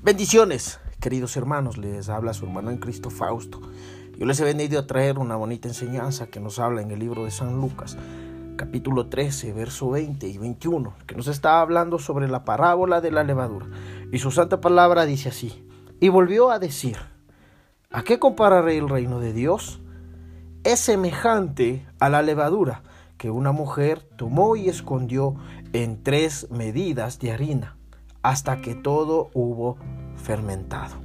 Bendiciones, queridos hermanos, les habla su hermano en Cristo Fausto. Yo les he venido a traer una bonita enseñanza que nos habla en el libro de San Lucas, capítulo 13, verso 20 y 21, que nos está hablando sobre la parábola de la levadura. Y su santa palabra dice así, y volvió a decir, ¿a qué compararé el reino de Dios? Es semejante a la levadura que una mujer tomó y escondió en tres medidas de harina hasta que todo hubo fermentado.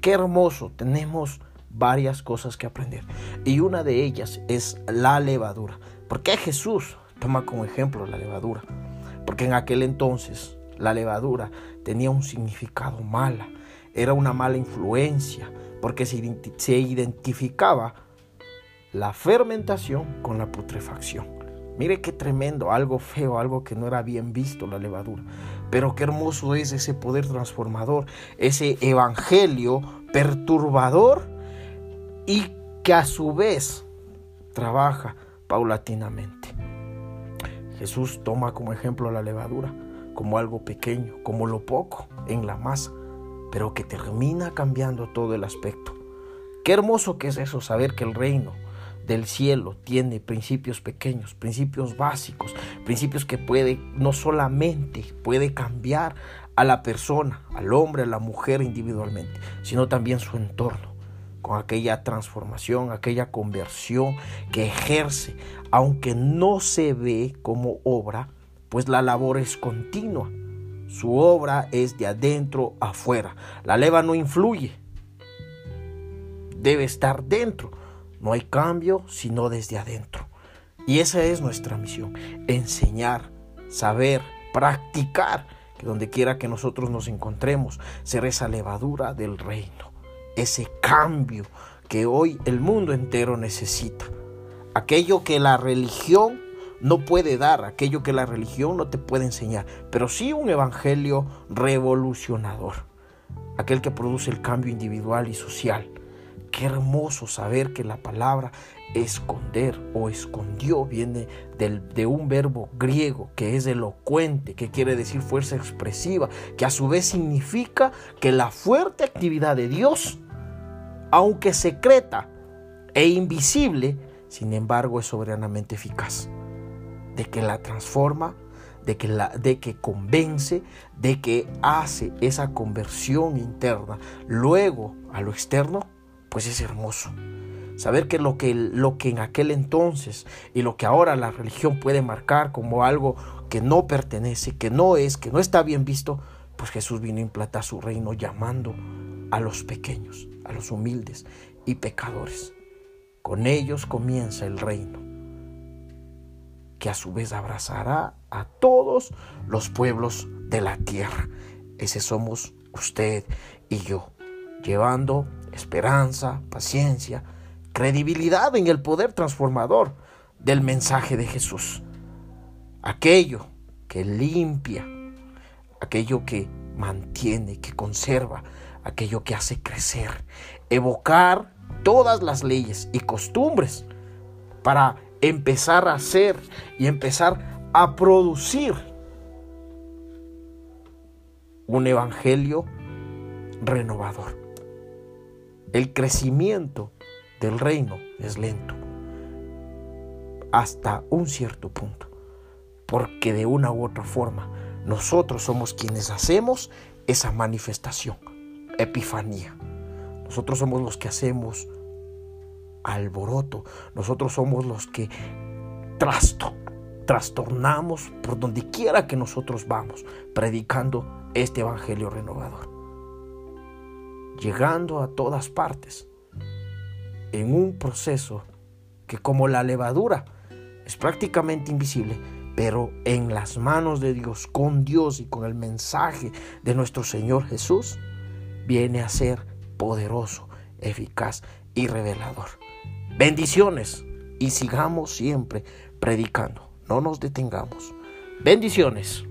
Qué hermoso, tenemos varias cosas que aprender y una de ellas es la levadura. ¿Por qué Jesús toma como ejemplo la levadura? Porque en aquel entonces la levadura tenía un significado mala, era una mala influencia, porque se, identificaba la fermentación con la putrefacción. Mire qué tremendo, algo feo, algo que no era bien visto la levadura. Pero qué hermoso es ese poder transformador, ese evangelio perturbador y que a su vez trabaja paulatinamente. Jesús toma como ejemplo la levadura, como algo pequeño, como lo poco en la masa, pero que termina cambiando todo el aspecto. Qué hermoso que es eso, saber que el reino del cielo tiene principios pequeños, principios básicos, principios que puede no solamente puede cambiar a la persona, al hombre, a la mujer individualmente, sino también su entorno, con aquella transformación, aquella conversión que ejerce, aunque no se ve como obra, pues la labor es continua. Su obra es de adentro afuera. La leva no influye, debe estar dentro no hay cambio sino desde adentro. Y esa es nuestra misión, enseñar, saber, practicar, que donde quiera que nosotros nos encontremos, ser esa levadura del reino, ese cambio que hoy el mundo entero necesita. Aquello que la religión no puede dar, aquello que la religión no te puede enseñar, pero sí un evangelio revolucionador, aquel que produce el cambio individual y social Qué hermoso saber que la palabra esconder o escondió viene de un verbo griego que es elocuente, que quiere decir fuerza expresiva, que a su vez significa que la fuerte actividad de Dios, aunque secreta e invisible, sin embargo es soberanamente eficaz, de que la transforma, de que, la, de que convence, de que hace esa conversión interna, luego a lo externo pues es hermoso. Saber que lo, que lo que en aquel entonces y lo que ahora la religión puede marcar como algo que no pertenece, que no es, que no está bien visto, pues Jesús vino a implantar su reino llamando a los pequeños, a los humildes y pecadores. Con ellos comienza el reino, que a su vez abrazará a todos los pueblos de la tierra. Ese somos usted y yo, llevando esperanza, paciencia, credibilidad en el poder transformador del mensaje de Jesús. Aquello que limpia, aquello que mantiene, que conserva, aquello que hace crecer, evocar todas las leyes y costumbres para empezar a hacer y empezar a producir un evangelio renovador. El crecimiento del reino es lento hasta un cierto punto, porque de una u otra forma nosotros somos quienes hacemos esa manifestación, epifanía. Nosotros somos los que hacemos alboroto, nosotros somos los que trasto, trastornamos por donde quiera que nosotros vamos, predicando este evangelio renovador llegando a todas partes, en un proceso que como la levadura es prácticamente invisible, pero en las manos de Dios, con Dios y con el mensaje de nuestro Señor Jesús, viene a ser poderoso, eficaz y revelador. Bendiciones y sigamos siempre predicando, no nos detengamos. Bendiciones.